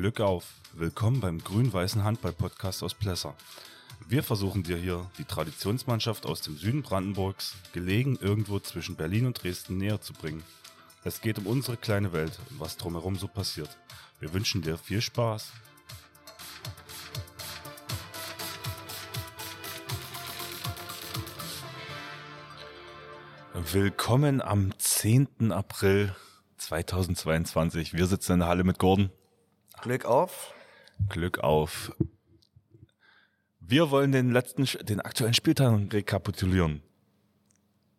Glück auf! Willkommen beim grün-weißen Handball-Podcast aus Plesser. Wir versuchen dir hier die Traditionsmannschaft aus dem Süden Brandenburgs, gelegen irgendwo zwischen Berlin und Dresden, näher zu bringen. Es geht um unsere kleine Welt und was drumherum so passiert. Wir wünschen dir viel Spaß. Willkommen am 10. April 2022. Wir sitzen in der Halle mit Gordon. Glück auf. Glück auf. Wir wollen den letzten, den aktuellen Spieltag rekapitulieren.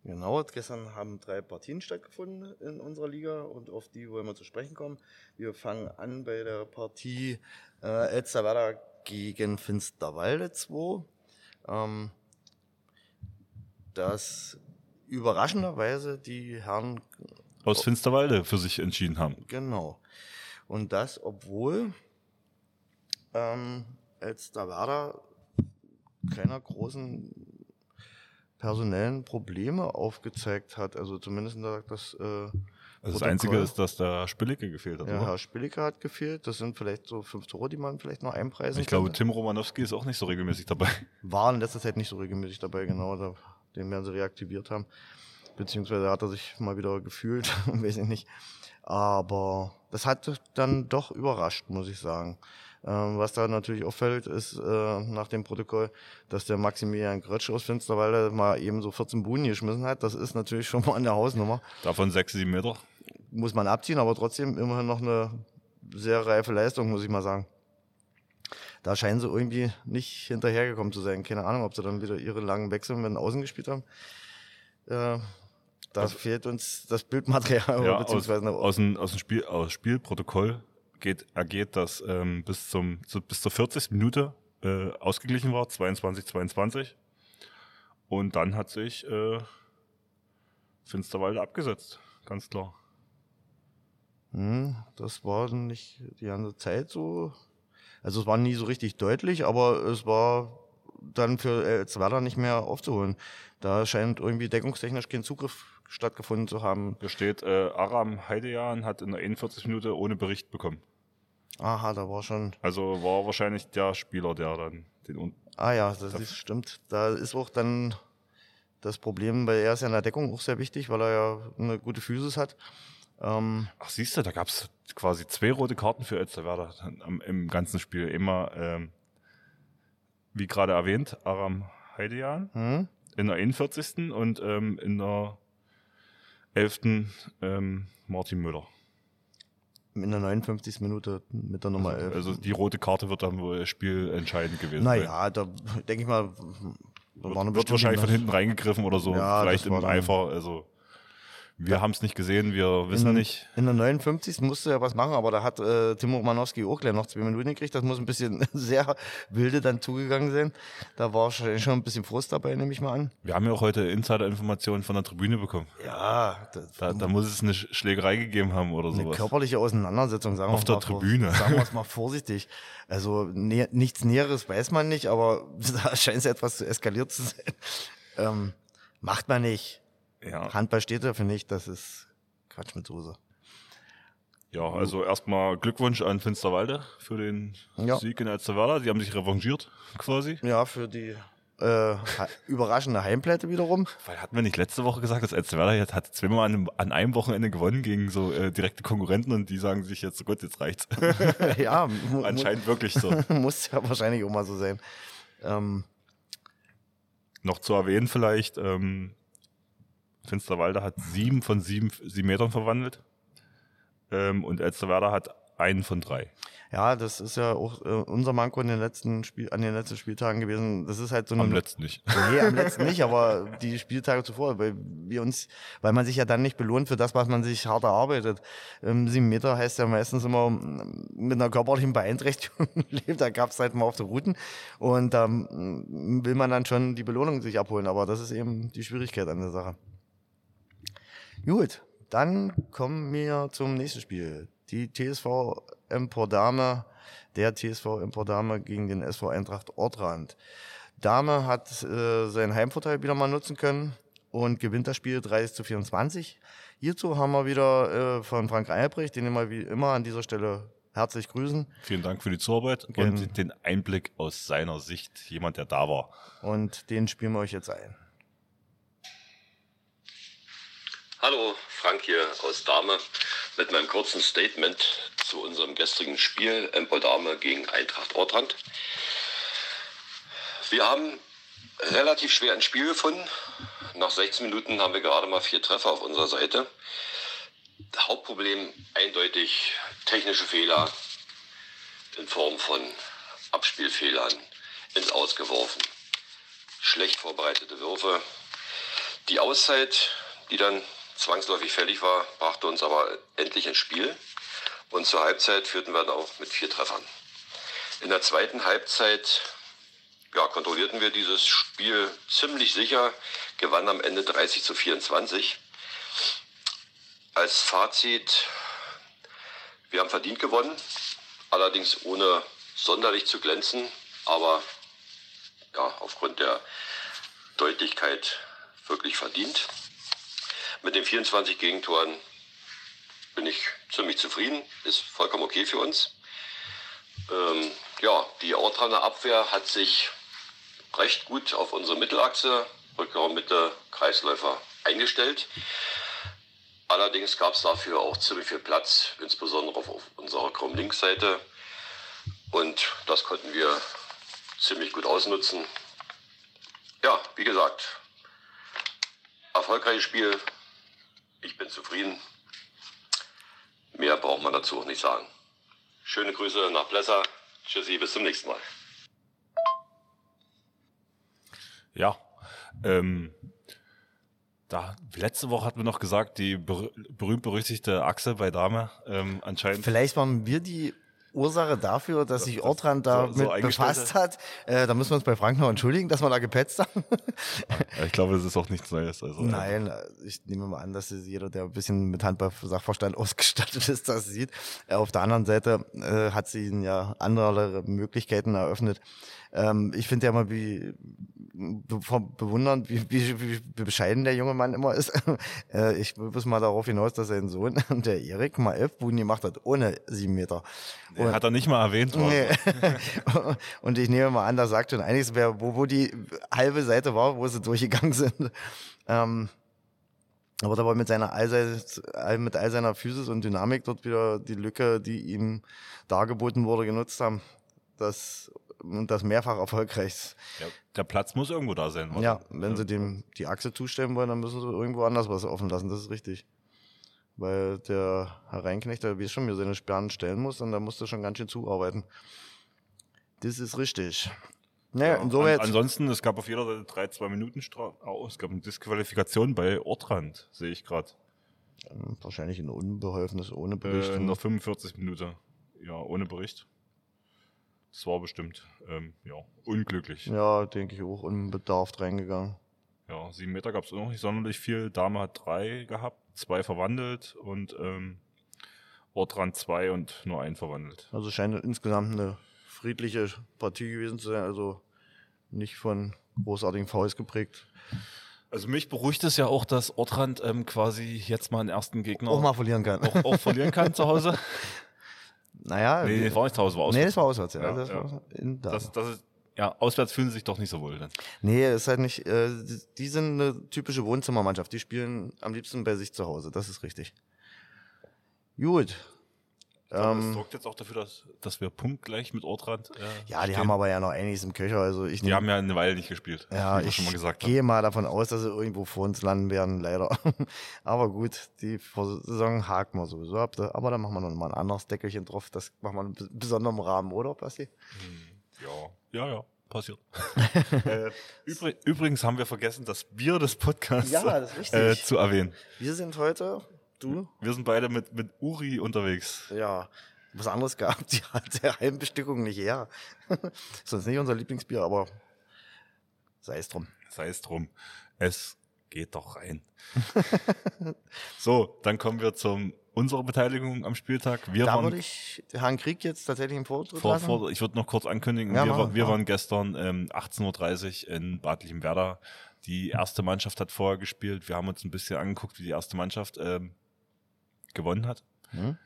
Genau, gestern haben drei Partien stattgefunden in unserer Liga und auf die wollen wir zu sprechen kommen. Wir fangen an bei der Partie äh, Elsterwerda gegen Finsterwalde 2. Ähm, das überraschenderweise die Herren aus Finsterwalde für sich entschieden haben. Genau. Und das, obwohl ähm, Elsterwerda keiner großen personellen Probleme aufgezeigt hat. Also zumindest sagt das. Äh, also das Einzige ist, dass der Spillicke gefehlt hat. Ja, oder? Herr Spillicke hat gefehlt. Das sind vielleicht so fünf Tore, die man vielleicht noch einpreisen Ich glaube, Tim Romanowski ist auch nicht so regelmäßig dabei. War in letzter Zeit nicht so regelmäßig dabei, genau. Da, den werden sie reaktiviert haben. Beziehungsweise hat er sich mal wieder gefühlt, weiß ich nicht. Aber das hat dann doch überrascht, muss ich sagen. Ähm, was da natürlich auffällt, ist äh, nach dem Protokoll, dass der Maximilian Grötsch aus Finsterwalde mal eben so 14 Buhnen geschmissen hat. Das ist natürlich schon mal an der Hausnummer. Davon 6, 7 Meter? Muss man abziehen, aber trotzdem immerhin noch eine sehr reife Leistung, muss ich mal sagen. Da scheinen sie irgendwie nicht hinterhergekommen zu sein. Keine Ahnung, ob sie dann wieder ihre langen Wechsel mit den Außen gespielt haben. Äh, da also, fehlt uns das Bildmaterial ja, beziehungsweise aus, aus, dem, aus dem Spiel, aus Spielprotokoll geht, ergeht, dass ähm, bis zum zu, bis zur 40. Minute äh, ausgeglichen war, 22 22 und dann hat sich äh, Finsterwalde abgesetzt, ganz klar. Hm, das war nicht die ganze Zeit so. Also es war nie so richtig deutlich, aber es war dann für Elzwerder nicht mehr aufzuholen. Da scheint irgendwie deckungstechnisch kein Zugriff stattgefunden zu haben. Hier steht, äh, Aram Heidejan hat in der 41 Minute ohne Bericht bekommen. Aha, da war schon. Also war wahrscheinlich der Spieler, der dann den. Ah ja, das ist, stimmt. Da ist auch dann das Problem, weil er ist ja in der Deckung auch sehr wichtig, weil er ja eine gute Physis hat. Ähm, Ach, siehst du, da gab's quasi zwei rote Karten für Elsterwerder im ganzen Spiel. Immer, ähm, wie gerade erwähnt, Aram Heidejan hm? in der 41. und ähm, in der 11. Ähm, Martin Müller. In der 59. Minute mit der Nummer 11. Also, also die rote Karte wird dann wohl spielentscheidend gewesen Naja, da denke ich mal, wird, wird wahrscheinlich von hinten reingegriffen oder so, ja, vielleicht im Eifer, also wir haben es nicht gesehen, wir wissen in nicht. In der 59. musste er was machen, aber da hat äh, Timo Manowski auch gleich noch zwei Minuten gekriegt. Das muss ein bisschen sehr wilde dann zugegangen sein. Da war wahrscheinlich schon ein bisschen Frust dabei, nehme ich mal an. Wir haben ja auch heute Insider-Informationen von der Tribüne bekommen. Ja. Da, da muss es eine Schlägerei gegeben haben oder eine sowas. körperliche Auseinandersetzung, sagen Auf wir mal. Auf der Tribüne. Sagen wir es mal vorsichtig. Also nä nichts Näheres weiß man nicht, aber da scheint es etwas zu eskaliert zu sein. Ähm, macht man nicht. Ja. Handball steht dafür nicht, das ist Quatsch mit Soße. Ja, also erstmal Glückwunsch an Finsterwalde für den ja. Sieg in Elsterwerda. Sie haben sich revanchiert quasi. Ja, für die äh, überraschende Heimpleite wiederum. Weil hatten wir nicht letzte Woche gesagt, dass Elsterwerda jetzt hat zweimal an einem, an einem Wochenende gewonnen gegen so äh, direkte Konkurrenten und die sagen sich jetzt, so Gott, jetzt reicht's. ja, anscheinend wirklich so. Muss ja wahrscheinlich auch mal so sein. Ähm, Noch zu erwähnen vielleicht, ähm, Finsterwalde hat sieben von sieben, sieben Metern verwandelt. Ähm, und Elsterwerda hat einen von drei. Ja, das ist ja auch äh, unser Manko in den letzten Spiel, an den letzten Spieltagen gewesen. Das ist halt so eine, Am letzten nicht. Nee, am letzten nicht, aber die Spieltage zuvor, weil wir uns, weil man sich ja dann nicht belohnt für das, was man sich hart erarbeitet. Ähm, sieben Meter heißt ja meistens immer ähm, mit einer körperlichen Beeinträchtigung lebt. Da gab's halt mal auf der Routen und da ähm, will man dann schon die Belohnung sich abholen. Aber das ist eben die Schwierigkeit an der Sache. Gut, dann kommen wir zum nächsten Spiel. Die TSV Empordame, der TSV Empordame gegen den SV Eintracht Ortrand. Dame hat äh, seinen Heimvorteil wieder mal nutzen können und gewinnt das Spiel 30 zu 24. Hierzu haben wir wieder äh, von Frank Albrecht, den wir wie immer an dieser Stelle herzlich grüßen. Vielen Dank für die Zuarbeit Gerne. und den Einblick aus seiner Sicht, jemand, der da war. Und den spielen wir euch jetzt ein. Hallo, Frank hier aus Dahme mit meinem kurzen Statement zu unserem gestrigen Spiel Empol Dahme gegen Eintracht Ortrand. Wir haben relativ schwer ein Spiel gefunden. Nach 16 Minuten haben wir gerade mal vier Treffer auf unserer Seite. Hauptproblem eindeutig technische Fehler in Form von Abspielfehlern ins Ausgeworfen. Schlecht vorbereitete Würfe. Die Auszeit, die dann zwangsläufig fällig war, brachte uns aber endlich ins Spiel. Und zur Halbzeit führten wir dann auch mit vier Treffern. In der zweiten Halbzeit ja, kontrollierten wir dieses Spiel ziemlich sicher, gewannen am Ende 30 zu 24. Als Fazit, wir haben verdient gewonnen, allerdings ohne sonderlich zu glänzen, aber ja, aufgrund der Deutlichkeit wirklich verdient. Mit den 24 Gegentoren bin ich ziemlich zufrieden, ist vollkommen okay für uns. Ähm, ja, die Ortraner Abwehr hat sich recht gut auf unsere Mittelachse, Rückraum Mitte, Kreisläufer eingestellt. Allerdings gab es dafür auch ziemlich viel Platz, insbesondere auf, auf unserer Krumm-Linksseite. Und das konnten wir ziemlich gut ausnutzen. Ja, wie gesagt, erfolgreiches Spiel. Ich bin zufrieden. Mehr braucht man dazu auch nicht sagen. Schöne Grüße nach Blesser. Tschüssi, bis zum nächsten Mal. Ja, ähm, da, letzte Woche hatten wir noch gesagt, die ber berühmt-berüchtigte Achse bei Dame ähm, anscheinend. Vielleicht waren wir die Ursache dafür, dass sich Ortrand so- damit so eingestellt befasst hat. Äh, da müssen wir uns bei Frank noch entschuldigen, dass wir da gepetzt haben. Ich glaube, das ist auch nichts Neues. Also, Nein, äh, ich nehme mal an, dass es jeder, der ein bisschen mit Handball-Sachverstand ausgestattet ist, das sieht. Äh, Auf der anderen Seite äh, hat sie ihnen ja andere Möglichkeiten eröffnet. Ähm, ich finde ja immer wie be bewundernd, wie, wie, wie bescheiden der junge Mann immer ist. äh, ich will bloß mal darauf hinaus, dass sein Sohn, der Erik, mal elf Buden gemacht hat, ohne sieben Meter. Den hat er nicht mal erwähnt. Nee. Und ich nehme mal an, da sagt schon einiges, wo, wo die halbe Seite war, wo sie durchgegangen sind. Ähm, aber dabei mit seiner allseits, mit all seiner Physis und Dynamik dort wieder die Lücke, die ihm dargeboten wurde, genutzt haben. Das, und das mehrfach erfolgreich. Ja, der Platz muss irgendwo da sein. oder? Ja, wenn sie dem die Achse zustellen wollen, dann müssen sie irgendwo anders was offen lassen. Das ist richtig. Weil der Herr Reinknecht, der weiß schon, wie er seine Sperren stellen muss und da musst du schon ganz schön zuarbeiten. Das ist richtig. Naja, Ja, insoweit. an, ansonsten, es gab auf jeder Seite drei, zwei Minuten Strafe. Oh, es gab eine Disqualifikation bei Ortrand, sehe ich gerade. wahrscheinlich ein Unbeholfenes ohne Äh, Bericht. in der 45 Minute. Ja, ohne Bericht. Das war bestimmt, ähm, ja, unglücklich. Ja, ja, denke ich auch, unbedarft reingegangen. sieben Meter gab es noch nicht sonderlich viel. Dame hat drei gehabt, zwei verwandelt und ähm, Ortrand zwei und nur einen verwandelt. Also scheint insgesamt eine friedliche Partie gewesen zu sein, also nicht von großartigen Fouls geprägt. Also mich beruhigt es ja auch, dass Ortrand ähm, quasi jetzt mal einen ersten Gegner Auch mal verlieren kann. auch, auch verlieren kann zu Hause. naja, Nee, das war nicht zu Hause, war nee, auswärts. das war auswärts, ja. Ja, das ja. War in da. Das, das ist, ja, auswärts fühlen sie sich doch nicht so wohl. Dann. Nee, ist halt nicht. Äh, die sind eine typische Wohnzimmermannschaft. Die spielen am liebsten bei sich zu Hause. Das ist richtig. Gut. Das Ähm, sorgt jetzt auch dafür, dass, dass wir punktgleich mit Ortrand. Äh, ja, die stehen. haben aber ja noch einiges im Köcher. Also ich Die nehm- haben ja eine Weile nicht gespielt. ja, ich schon mal gehe mal davon aus, dass sie irgendwo vor uns landen werden, leider. aber gut, die Saison haken wir sowieso ab. Aber dann machen wir noch mal ein anderes Deckelchen drauf. Das machen wir in bes- besonderem Rahmen, oder, Basti? Ja, ja, ja, passiert. äh, übrig, übrigens haben wir vergessen, das Bier des Podcasts Ja, das äh, zu erwähnen. Wir sind heute, du, Wir sind beide mit, mit Uri unterwegs. Ja, was anderes gab die hat der Heimbestückung nicht her. ist sonst nicht unser Lieblingsbier, aber sei es drum. Sei es drum. Es geht doch rein. so, dann kommen wir zum unserer Beteiligung am Spieltag. Wir da waren würde ich Herrn Krieg jetzt tatsächlich im Vortritt vor, vor, ich würde noch kurz ankündigen, Ja, wir, war- wir waren gestern ähm, 18.30 Uhr in Bad Lichtenwerda. Die erste Mannschaft hat vorher gespielt. Wir haben uns ein bisschen angeguckt, wie die erste Mannschaft ähm, gewonnen hat. Hm?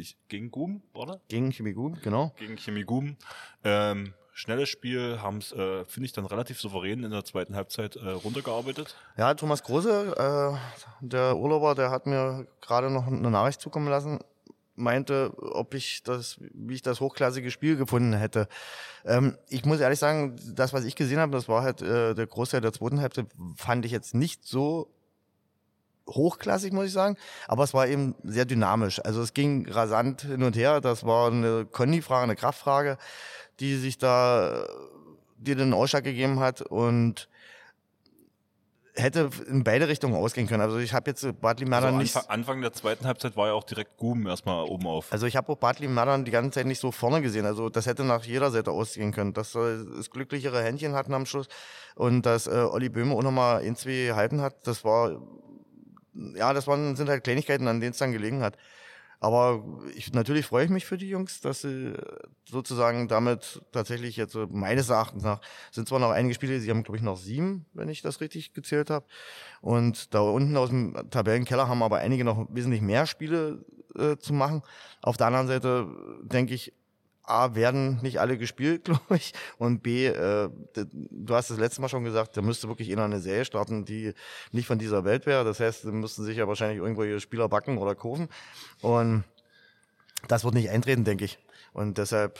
ich, gegen Gum, oder? Gegen Chemie Gum, genau. Gegen Chemie Gum. Ähm, schnelles Spiel, haben es, äh, finde ich, dann relativ souverän in der zweiten Halbzeit äh, runtergearbeitet. Ja, Thomas Große, äh, der Urlauber, der hat mir gerade noch eine Nachricht zukommen lassen, meinte, ob ich das, wie ich das hochklassige Spiel gefunden hätte. Ähm, ich muss ehrlich sagen, das, was ich gesehen habe, das war halt äh, der Großteil der zweiten Halbzeit, fand ich jetzt nicht so hochklassig, muss ich sagen. Aber es war eben sehr dynamisch. Also es ging rasant hin und her. Das war eine Conny-Frage, eine Kraftfrage, die sich da, die den Ausschlag gegeben hat und hätte in beide Richtungen ausgehen können. Also ich habe jetzt Bartley Merdern Also nicht. Anfang, Anfang der zweiten Halbzeit war ja auch direkt Gum erstmal oben auf. Also ich habe auch Bartley Merdern die ganze Zeit nicht so vorne gesehen. Also das hätte nach jeder Seite ausgehen können. Dass es glücklichere Händchen hatten am Schluss und dass äh, Olli Böhme auch nochmal ein, zwei halten hat, das war ja, das waren, sind halt Kleinigkeiten, an denen es dann gelegen hat. Aber ich, natürlich freue ich mich für die Jungs, dass sie sozusagen damit tatsächlich jetzt so meines Erachtens nach, sind zwar noch einige Spiele, sie haben glaube ich noch sieben, wenn ich das richtig gezählt habe. Und da unten aus dem Tabellenkeller haben aber einige noch wesentlich mehr Spiele äh, zu machen. Auf der anderen Seite denke ich, A, werden nicht alle gespielt, glaube ich. Und B, äh, du hast das letzte Mal schon gesagt, da müsste wirklich einer eine Serie starten, die nicht von dieser Welt wäre. Das heißt, sie müssten sich ja wahrscheinlich irgendwo ihre Spieler backen oder kurven. Und das wird nicht eintreten, denke ich. Und deshalb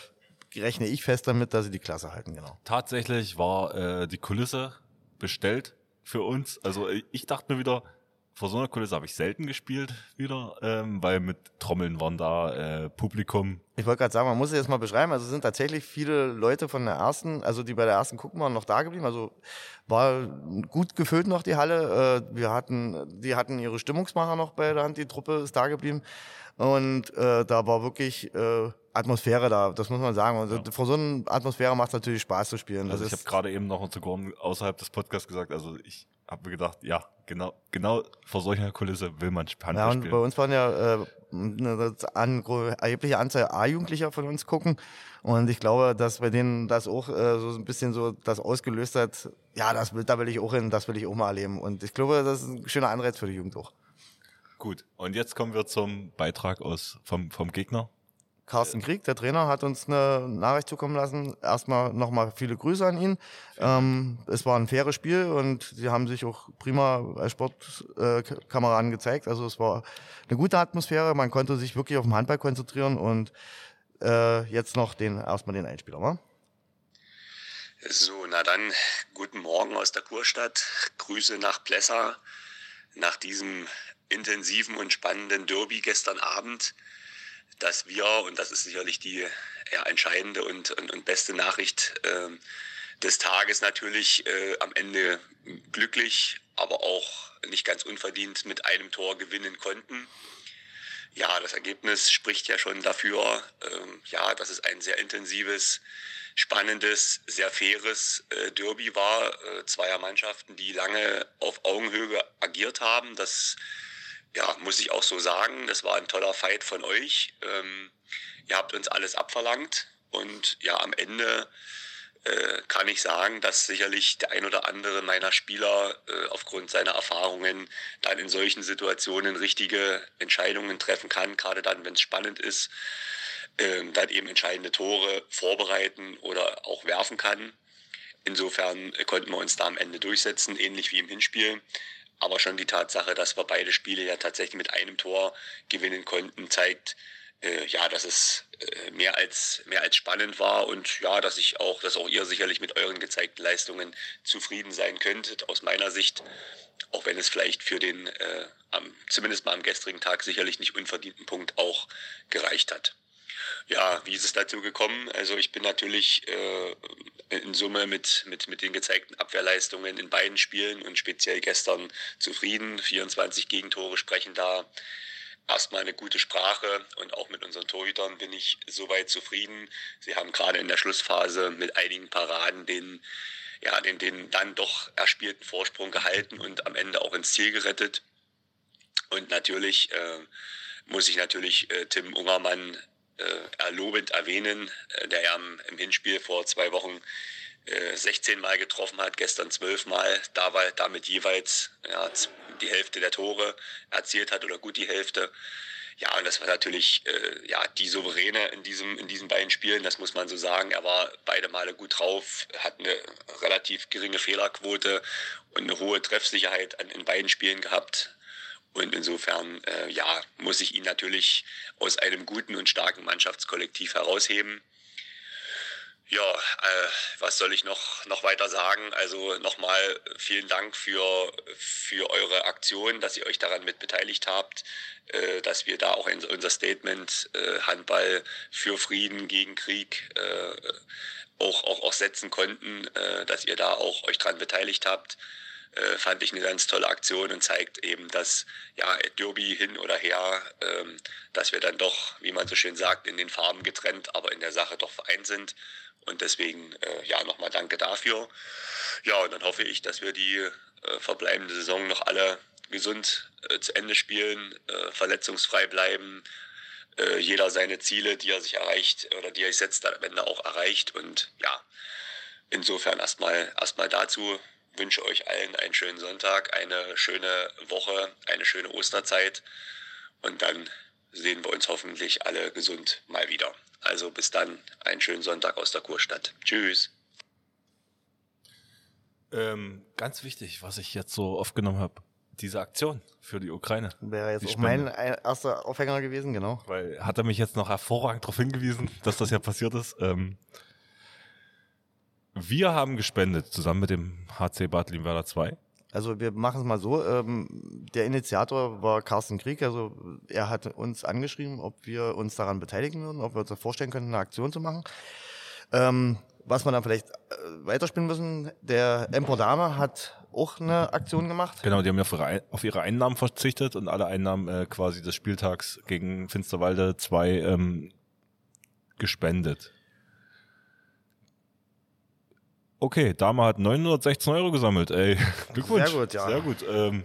rechne ich fest damit, dass sie die Klasse halten, genau. Tatsächlich war äh, die Kulisse bestellt für uns. Also äh, ich dachte mir wieder, vor so einer Kulisse habe ich selten gespielt wieder, ähm, weil mit Trommeln waren da, äh, Publikum. Ich wollte gerade sagen, man muss es jetzt mal beschreiben. Also es sind tatsächlich viele Leute von der ersten, also die bei der ersten gucken waren, noch da geblieben. Also war gut gefüllt noch die Halle. Äh, wir hatten, die hatten ihre Stimmungsmacher noch bei der Hand, die Truppe ist da geblieben. Und äh, da war wirklich äh, Atmosphäre da, das muss man sagen. Und Ja. vor so einer Atmosphäre macht es natürlich Spaß zu spielen. Also das ich habe gerade eben noch zu Gorn außerhalb des Podcasts gesagt, also ich habe mir gedacht, ja, genau, genau vor solcher Kulisse will man Handball ja, und bei uns waren ja äh, eine an, erhebliche Anzahl A-Jugendlicher von uns gucken. Und ich glaube, dass bei denen das auch äh, so ein bisschen so das ausgelöst hat, ja, das will, da will ich auch hin, das will ich auch mal erleben. Und ich glaube, das ist ein schöner Anreiz für die Jugend auch. Gut, und jetzt kommen wir zum Beitrag aus vom, vom Gegner. Carsten Krieg, der Trainer, hat uns eine Nachricht zukommen lassen. Erstmal nochmal viele Grüße an ihn. Ähm, es war ein faires Spiel und sie haben sich auch prima als Sportkameraden gezeigt. Also es war eine gute Atmosphäre. Man konnte sich wirklich auf den Handball konzentrieren und äh, jetzt noch den erstmal den Einspieler, wa? So, na dann, guten Morgen aus der Kurstadt. Grüße nach Plessa. Nach diesem intensiven und spannenden Derby gestern Abend, dass wir, und das ist sicherlich die ja, entscheidende und, und, und beste Nachricht äh, des Tages natürlich, äh, am Ende glücklich, aber auch nicht ganz unverdient mit einem Tor gewinnen konnten. Ja, das Ergebnis spricht ja schon dafür, ähm, ja, dass es ein sehr intensives, spannendes, sehr faires äh, Derby war. Äh, zweier Mannschaften, die lange auf Augenhöhe agiert haben. Das ja, muss ich auch so sagen. Das war ein toller Fight von euch. Ähm, ihr habt uns alles abverlangt und ja, am Ende äh, kann ich sagen, dass sicherlich der ein oder andere meiner Spieler äh, aufgrund seiner Erfahrungen dann in solchen Situationen richtige Entscheidungen treffen kann, gerade dann, wenn es spannend ist, ähm, dann eben entscheidende Tore vorbereiten oder auch werfen kann. Insofern äh, konnten wir uns da am Ende durchsetzen, ähnlich wie im Hinspiel. Aber schon die Tatsache, dass wir beide Spiele ja tatsächlich mit einem Tor gewinnen konnten, zeigt, äh, ja, dass es äh, mehr als mehr als spannend war und ja, dass ich auch, dass auch ihr sicherlich mit euren gezeigten Leistungen zufrieden sein könntet. Aus meiner Sicht, auch wenn es vielleicht für den äh, am, zumindest mal am gestrigen Tag sicherlich nicht unverdienten Punkt auch gereicht hat. Ja, wie ist es dazu gekommen? Also ich bin natürlich äh, in Summe mit, mit, mit den gezeigten Abwehrleistungen in beiden Spielen und speziell gestern zufrieden. 24 Gegentore sprechen da erstmal eine gute Sprache und auch mit unseren Torhütern bin ich soweit zufrieden. Sie haben gerade in der Schlussphase mit einigen Paraden den, ja, den, den dann doch erspielten Vorsprung gehalten und am Ende auch ins Ziel gerettet. Und natürlich äh, muss ich natürlich äh, Tim Ungermann erlobend erwähnen, äh, der ja im, Hinspiel vor zwei Wochen äh, 16 Mal getroffen hat, gestern 12 Mal, da war damit jeweils ja, die Hälfte der Tore erzielt hat oder gut die Hälfte. ja, und das war natürlich äh, ja, die Souveräne in, diesem, in diesen beiden Spielen, das muss man so sagen. Er war beide Male gut drauf, hat eine relativ geringe Fehlerquote und eine hohe Treffsicherheit an, in beiden Spielen gehabt. Und insofern, äh, ja, muss ich ihn natürlich aus einem guten und starken Mannschaftskollektiv herausheben. Ja, äh, was soll ich noch, noch weiter sagen? Also nochmal vielen Dank für, für eure Aktion, dass ihr euch daran mit beteiligt habt, äh, dass wir da auch in unser Statement äh, Handball für Frieden gegen Krieg äh, auch, auch, auch setzen konnten, äh, dass ihr da auch euch daran beteiligt habt. Äh, fand ich eine ganz tolle Aktion und zeigt eben, dass ja Derby hin oder her, ähm, dass wir dann doch, wie man so schön sagt, in den Farben getrennt, aber in der Sache doch vereint sind. Und deswegen, äh, ja, nochmal danke dafür. Ja, und dann hoffe ich, dass wir die äh, verbleibende Saison noch alle gesund äh, zu Ende spielen, äh, verletzungsfrei bleiben, jeder seine Ziele, die er sich erreicht oder die er sich setzt, am Ende auch erreicht. Und ja, insofern erstmal erstmal dazu wünsche euch allen einen schönen Sonntag, eine schöne Woche, eine schöne Osterzeit und dann sehen wir uns hoffentlich alle gesund mal wieder. Also bis dann, einen schönen Sonntag aus der Kurstadt. Tschüss. Ähm, ganz wichtig, was ich jetzt so aufgenommen habe, diese Aktion für die Ukraine. Wäre jetzt Die auch Spende. mein ein- erster Aufhänger gewesen, genau. Weil hat er mich jetzt noch hervorragend darauf hingewiesen, dass das ja passiert ist. Ähm, wir haben gespendet, zusammen mit dem HC Bad Limwerder 2. Also wir machen es mal so. Ähm, der Initiator war Carsten Krieg. Also er hat uns angeschrieben, ob wir uns daran beteiligen würden, ob wir uns vorstellen könnten, eine Aktion zu machen. Ähm, was wir dann vielleicht äh, weiterspielen müssen, der Empor Dame hat auch eine Aktion gemacht. Genau, die haben ja auf ihre, Ein- auf ihre Einnahmen verzichtet und alle Einnahmen äh, quasi des Spieltags gegen Finsterwalde 2 ähm, gespendet. Okay, Dame hat 916 Euro gesammelt, ey. Glückwunsch. Sehr gut, ja. Sehr gut. Ähm,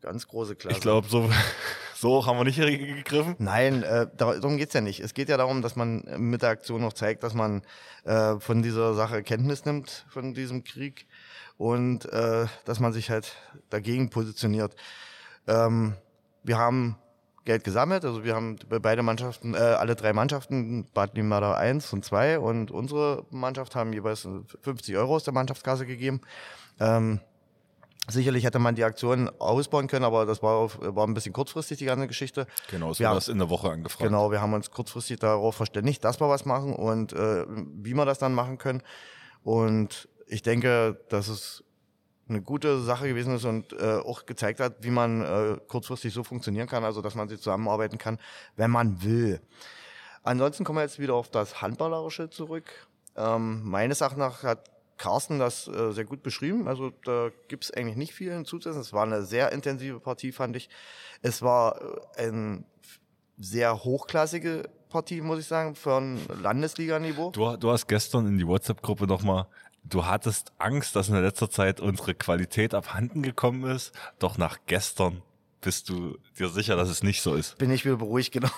Ganz große Klasse. ich glaube, so, so haben wir nicht gegriffen. Nein, äh, dar- darum geht's ja nicht. Es geht ja darum, dass man mit der Aktion noch zeigt, dass man äh, von dieser Sache Kenntnis nimmt, von diesem Krieg und äh, dass man sich halt dagegen positioniert. Ähm, wir haben Geld gesammelt, also wir haben bei beide Mannschaften, äh, alle drei Mannschaften, Bad Limada 1 und 2 und unsere Mannschaft haben jeweils 50 Euro aus der Mannschaftskasse gegeben. Ähm, Sicherlich hätte man die Aktion ausbauen können, aber das war, war ein bisschen kurzfristig, die ganze Geschichte. Genau, es Ja. war das in der Woche angefragt. Genau, wir haben uns kurzfristig darauf verständigt, dass wir was machen und äh, wie wir das dann machen können. Und ich denke, dass es eine gute Sache gewesen ist und äh, auch gezeigt hat, wie man äh, kurzfristig so funktionieren kann, also dass man sich zusammenarbeiten kann, wenn man will. Ansonsten kommen wir jetzt wieder auf das Handballerische zurück. Ähm, meines Erachtens nach hat Carsten das äh, sehr gut beschrieben. Also da gibt's eigentlich nicht viel hinzuzusetzen. Es war eine sehr intensive Partie, fand ich. Es war äh, ein sehr hochklassige Partie, muss ich sagen, von Landesliganiveau. Du, du hast gestern in die WhatsApp-Gruppe nochmal, du hattest Angst, dass in der letzter Zeit unsere Qualität abhanden gekommen ist, doch nach gestern bist du dir sicher, dass es nicht so ist. bin ich wieder beruhigt, genau.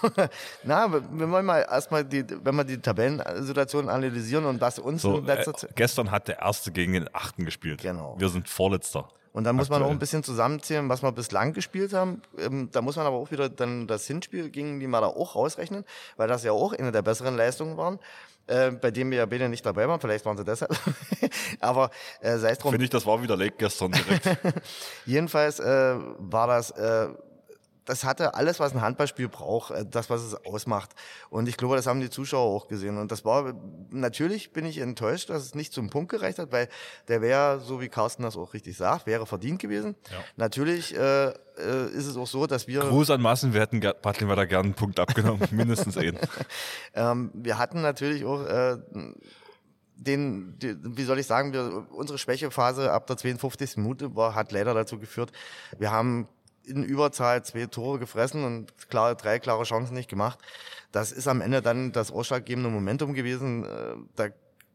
Na, wir wir wollen mal erstmal die, wenn wir die Tabellensituation analysieren und das uns So, in letzter äh, Zeit. gestern hat der Erste gegen den Achten gespielt. Genau. Wir sind Vorletzter. Und dann muss man auch ein bisschen zusammenzählen, was wir bislang gespielt haben. Ähm, da muss man aber auch wieder dann das Hinspiel gegen die Maler auch rausrechnen, weil das ja auch eine der besseren Leistungen waren, äh, bei dem wir ja beide nicht dabei waren. Vielleicht waren sie deshalb. aber äh, sei es drum. Finde ich, das war widerlegt gestern direkt. Jedenfalls äh, war das, äh, das hatte alles, was ein Handballspiel braucht, äh, das, was es ausmacht. Und ich glaube, das haben die Zuschauer auch gesehen. Und das war, natürlich bin ich enttäuscht, dass es nicht zum Punkt gereicht hat, weil der wäre, so wie Carsten das auch richtig sagt, wäre verdient gewesen. Ja. Natürlich äh, äh, ist es auch so, dass wir, Gruß an Massen, wir hätten Bad Limwerder gerne einen Punkt abgenommen, mindestens einen. ähm, wir hatten natürlich auch äh, den, die, wie soll ich sagen, wir, unsere Schwächephase ab der 52. Minute war, hat leider dazu geführt, wir haben in Überzahl zwei Tore gefressen und klar, drei klare Chancen nicht gemacht. Das ist am Ende dann das ausschlaggebende Momentum gewesen. Äh, Da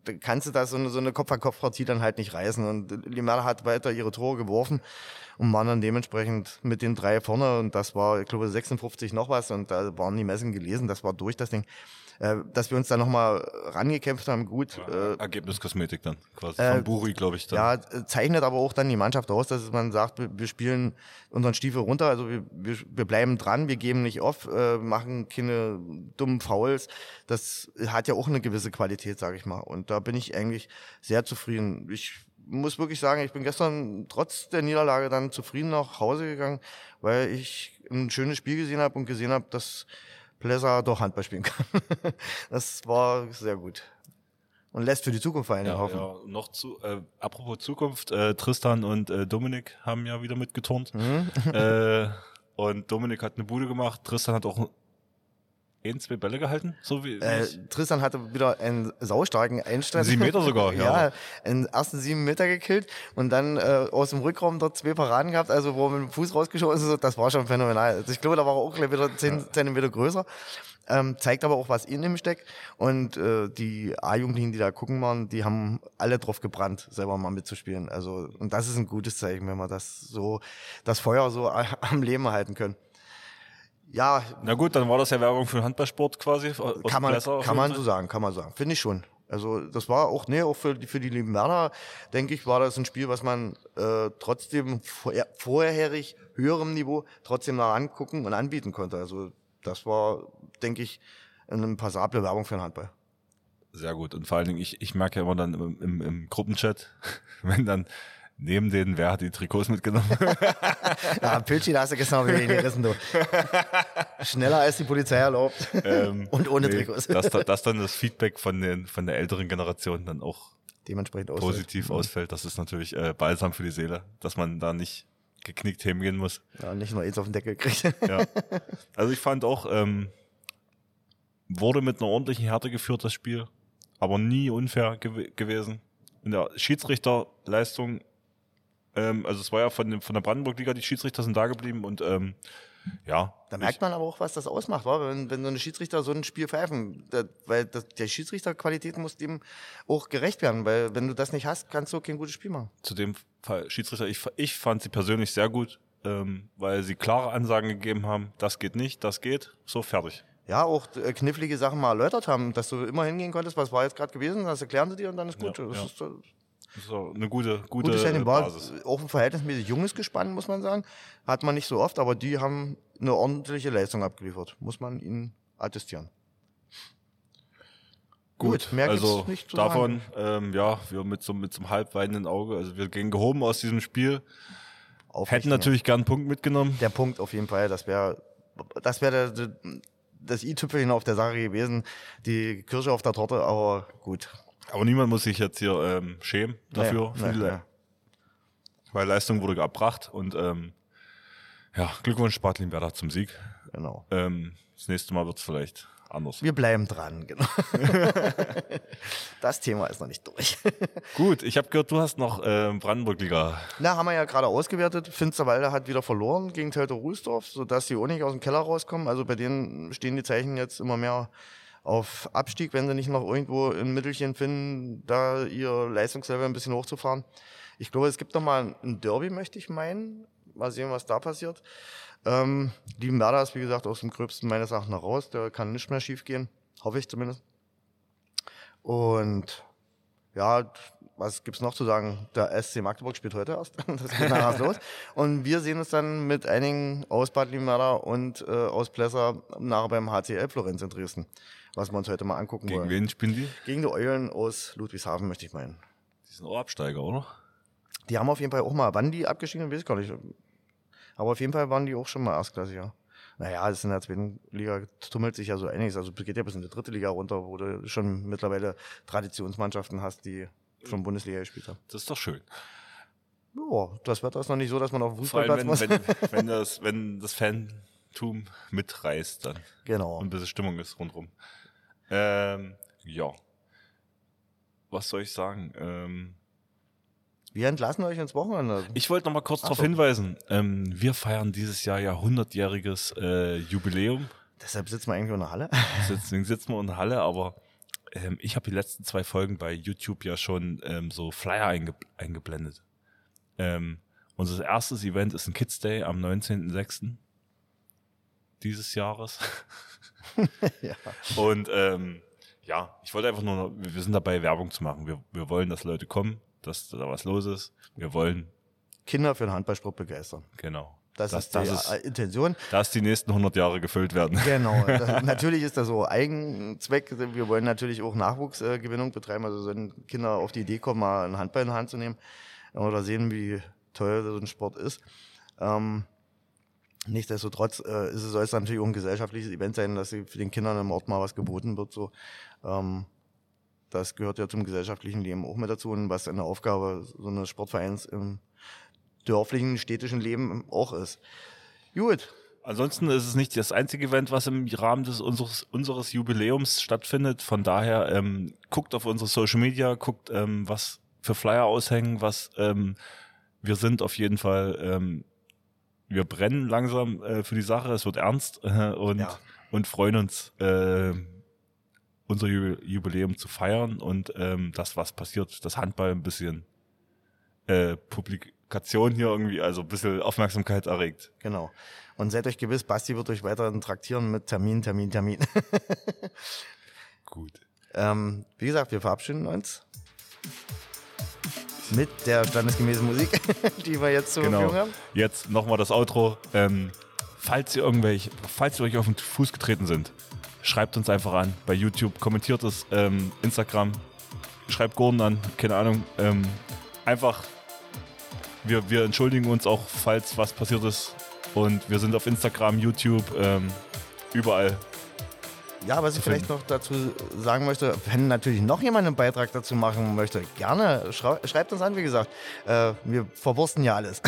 da kannst du da so eine, so eine Kopf-an-Kopf-Partie dann halt nicht reißen. Und Limera hat weiter ihre Tore geworfen und waren dann dementsprechend mit den drei vorne und das war, ich glaube, 56 noch was und da waren die Messen gelesen, das war durch das Ding. Äh, dass wir uns da nochmal rangekämpft haben, gut. Ja, äh, Ergebniskosmetik dann, quasi. Äh, Von Buri, glaube ich. Dann. Ja, zeichnet aber auch dann die Mannschaft aus, dass man sagt, wir, wir spielen unseren Stiefel runter, also wir, wir, wir bleiben dran, wir geben nicht auf, äh, machen keine dummen Fouls. Das hat ja auch eine gewisse Qualität, sage ich mal. Und da bin ich eigentlich sehr zufrieden. Ich muss wirklich sagen, ich bin gestern trotz der Niederlage dann zufrieden nach Hause gegangen, weil ich ein schönes Spiel gesehen habe und gesehen habe, dass Plesser doch Handball spielen kann. das war sehr gut. Und lässt für die Zukunft allem ja, hoffen. Ja, noch zu, äh, apropos Zukunft, äh, Tristan und äh, Dominik haben ja wieder mitgeturnt. Mhm. äh, und Dominik hat eine Bude gemacht, Tristan hat auch ein, zwei Bälle gehalten? So wie, äh, Tristan hatte wieder einen saustarken Einstand. Sieben Meter sogar, ja. ja, einen ersten sieben Meter gekillt und dann äh, aus dem Rückraum dort zwei Paraden gehabt, also wo er mit dem Fuß rausgeschossen ist, das war schon phänomenal. Also ich glaube, da war er auch gleich wieder zehn ja. Zentimeter größer. Ähm, zeigt aber auch, was in ihm steckt. Und äh, die A-Jugendlichen, die da gucken waren, die haben alle drauf gebrannt, selber mal mitzuspielen. Also, und das ist ein gutes Zeichen, wenn wir das so, das Feuer so am Leben halten können. Ja. Na gut, dann war das ja Werbung für den Handballsport quasi. Kann man, kann man so sagen, kann man sagen. Finde ich schon. Also das war auch, nee, auch für, die, für die lieben Werner, denke ich, war das ein Spiel, was man äh, trotzdem vorher, vorherig höherem Niveau trotzdem noch angucken und anbieten konnte. Also das war, denke ich, eine passable Werbung für den Handball. Sehr gut. Und vor allen Dingen, ich, ich merke ja immer dann im, im, im Gruppenchat, wenn dann neben denen, wer hat die Trikots mitgenommen? ja, Pilchi, da hast du gestern wieder gerissen, du. Schneller als die Polizei erlaubt. Ähm, Und ohne nee, Trikots. dass, dass dann das Feedback von, den, von der älteren Generation dann auch dementsprechend ausfällt. positiv mhm. ausfällt. Das ist natürlich äh, balsam für die Seele, dass man da nicht geknickt hingehen muss. Ja, nicht nur eins auf den Deckel kriegt. ja. Also ich fand auch, ähm, wurde mit einer ordentlichen Härte geführt, das Spiel, aber nie unfair gew gewesen. In der Schiedsrichterleistung ähm, also es war ja von, dem, von der Brandenburg-Liga, die Schiedsrichter sind da geblieben und ähm, ja. Da merkt man aber auch, was das ausmacht, wa? Wenn, wenn so eine Schiedsrichter so ein Spiel pfeifen. Da, weil das, der Schiedsrichterqualität muss dem auch gerecht werden, weil wenn du das nicht hast, kannst du kein gutes Spiel machen. Zu dem Fall Schiedsrichter, ich, ich fand sie persönlich sehr gut, ähm, weil sie klare Ansagen gegeben haben, das geht nicht, das geht, so fertig. Ja, auch äh, knifflige Sachen mal erläutert haben, dass du immer hingehen konntest, was war jetzt gerade gewesen, das erklären sie dir und dann ist gut. Ja, das ja. Ist, so eine gute, gute, gute Basis. War auch ein verhältnismäßig junges Gespann, muss man sagen. Hat man nicht so oft, aber die haben eine ordentliche Leistung abgeliefert. Muss man ihnen attestieren. Gut, mehr also nicht zu davon, ähm, ja, wir mit so, mit so einem halb weinenden Auge, also wir gehen gehoben aus diesem Spiel. Hätten natürlich gern einen Punkt mitgenommen. Der Punkt auf jeden Fall, das wäre das wäre das i-Tüpfelchen auf der Sache gewesen, die Kirsche auf der Torte, aber gut. Aber niemand muss sich jetzt hier ähm, schämen dafür. Naja, naja. Weil Leistung wurde erbracht und ähm, ja, Glückwunsch Spartlin Werder zum Sieg. Genau. Ähm, das nächste Mal wird es vielleicht anders. Wir bleiben dran, genau. das Thema ist noch nicht durch. Gut, ich habe gehört, du hast noch äh, Brandenburg-Liga. Na, haben wir ja gerade ausgewertet. Finsterwalde hat wieder verloren gegen Teltow Ruhlsdorf, sodass sie auch nicht aus dem Keller rauskommen. Also bei denen stehen die Zeichen jetzt immer mehr auf Abstieg, wenn sie nicht noch irgendwo ein Mittelchen finden, da ihr Leistungslevel ein bisschen hochzufahren. Ich glaube, es gibt noch mal ein Derby, möchte ich meinen. Mal sehen, was da passiert. Ähm, die Mörder ist, wie gesagt, aus dem Gröbsten meines Erachtens raus. Der kann nicht mehr schief gehen. Hoffe ich zumindest. Und ja, was gibt's noch zu sagen? Der SC Magdeburg spielt heute erst. Das geht nachher los. Und wir sehen uns dann mit einigen aus Bad Limmerda und äh, aus Plesser nachher beim HCL Florenz in Dresden was wir uns heute mal angucken Gegen wollen. Gegen wen spielen die? Gegen die Eulen aus Ludwigshafen, möchte ich meinen. Die sind auch Absteiger, oder? Die haben auf jeden Fall auch mal, wann die abgestiegen sind, weiß ich gar nicht. Aber auf jeden Fall waren die auch schon mal erstklassig, ja. Naja, das in der zweiten Liga tummelt sich ja so einiges. Also geht ja bis in die dritte Liga runter, wo du schon mittlerweile Traditionsmannschaften hast, die schon Bundesliga gespielt haben. Das ist doch schön. Ja, das Wetter ist noch nicht so, dass man auf dem Fußballplatz wenn, muss. Wenn, wenn, das, wenn das Fantum mitreißt dann. Genau. Und ein bisschen Stimmung ist rundherum. Ähm, ja. Was soll ich sagen? Ähm, wir entlassen euch ins Wochenende. Ich wollte noch mal kurz darauf so. hinweisen. Ähm, wir feiern dieses Jahr ja 100-jähriges äh, Jubiläum. Deshalb sitzen wir eigentlich in der Halle. Deswegen sitzen wir in der Halle, aber ähm, ich habe die letzten zwei Folgen bei YouTube ja schon ähm, so Flyer einge eingeblendet. Ähm, unser erstes Event ist ein Kids Day am 19.06. dieses Jahres. ja. Und ähm, ja, ich wollte einfach nur, wir sind dabei, Werbung zu machen. Wir, wir wollen, dass Leute kommen, dass da was los ist. Wir wollen Kinder für den Handballsport begeistern. Genau. Das, das, ist die das ist, Intention. Dass die nächsten 100 Jahre gefüllt werden. Genau. Das, natürlich ist das so Eigenzweck. Wir wollen natürlich auch Nachwuchsgewinnung betreiben. Also wenn Kinder auf die Idee kommen, mal einen Handball in die Hand zu nehmen oder sehen, wie teuer so ein Sport ist. Ähm, nichtsdestotrotz äh, ist es, soll es natürlich auch ein gesellschaftliches Event sein, dass für den Kindern im Ort mal was geboten wird. So. Ähm, das gehört ja zum gesellschaftlichen Leben auch mit dazu und was eine Aufgabe so eines Sportvereins im dörflichen, städtischen Leben auch ist. Gut. Ansonsten ist es nicht das einzige Event, was im Rahmen des unseres, unseres Jubiläums stattfindet. Von daher ähm, guckt auf unsere Social Media, guckt, ähm, was für Flyer aushängen, was ähm, wir sind auf jeden Fall, ähm, wir brennen langsam äh, für die Sache, es wird ernst äh, und, ja. und freuen uns, äh, unser Jubiläum zu feiern und ähm, das, was passiert, das Handball ein bisschen äh, publik Kommunikation hier irgendwie, also ein bisschen Aufmerksamkeit erregt. Genau. Und seid euch gewiss, Basti wird euch weiterhin traktieren mit Termin, Termin, Termin. Gut. Ähm, wie gesagt, wir verabschieden uns mit der standesgemäßen Musik, die wir jetzt zur genau. Verfügung haben. Jetzt nochmal das Outro. Ähm, falls ihr irgendwelche, falls ihr euch auf den Fuß getreten sind, schreibt uns einfach an bei YouTube, kommentiert es, ähm, Instagram, schreibt Gordon an, keine Ahnung. Ähm, einfach wir, wir entschuldigen uns auch, falls was passiert ist. Und wir sind auf Instagram, YouTube, ähm, überall. Ja, was ich vielleicht noch dazu sagen möchte, wenn natürlich noch jemand einen Beitrag dazu machen möchte, gerne schreibt uns an, wie gesagt. Äh, wir verwursten ja alles.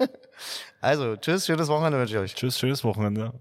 also, tschüss, schönes Wochenende wünsche ich euch. Tschüss, schönes Wochenende.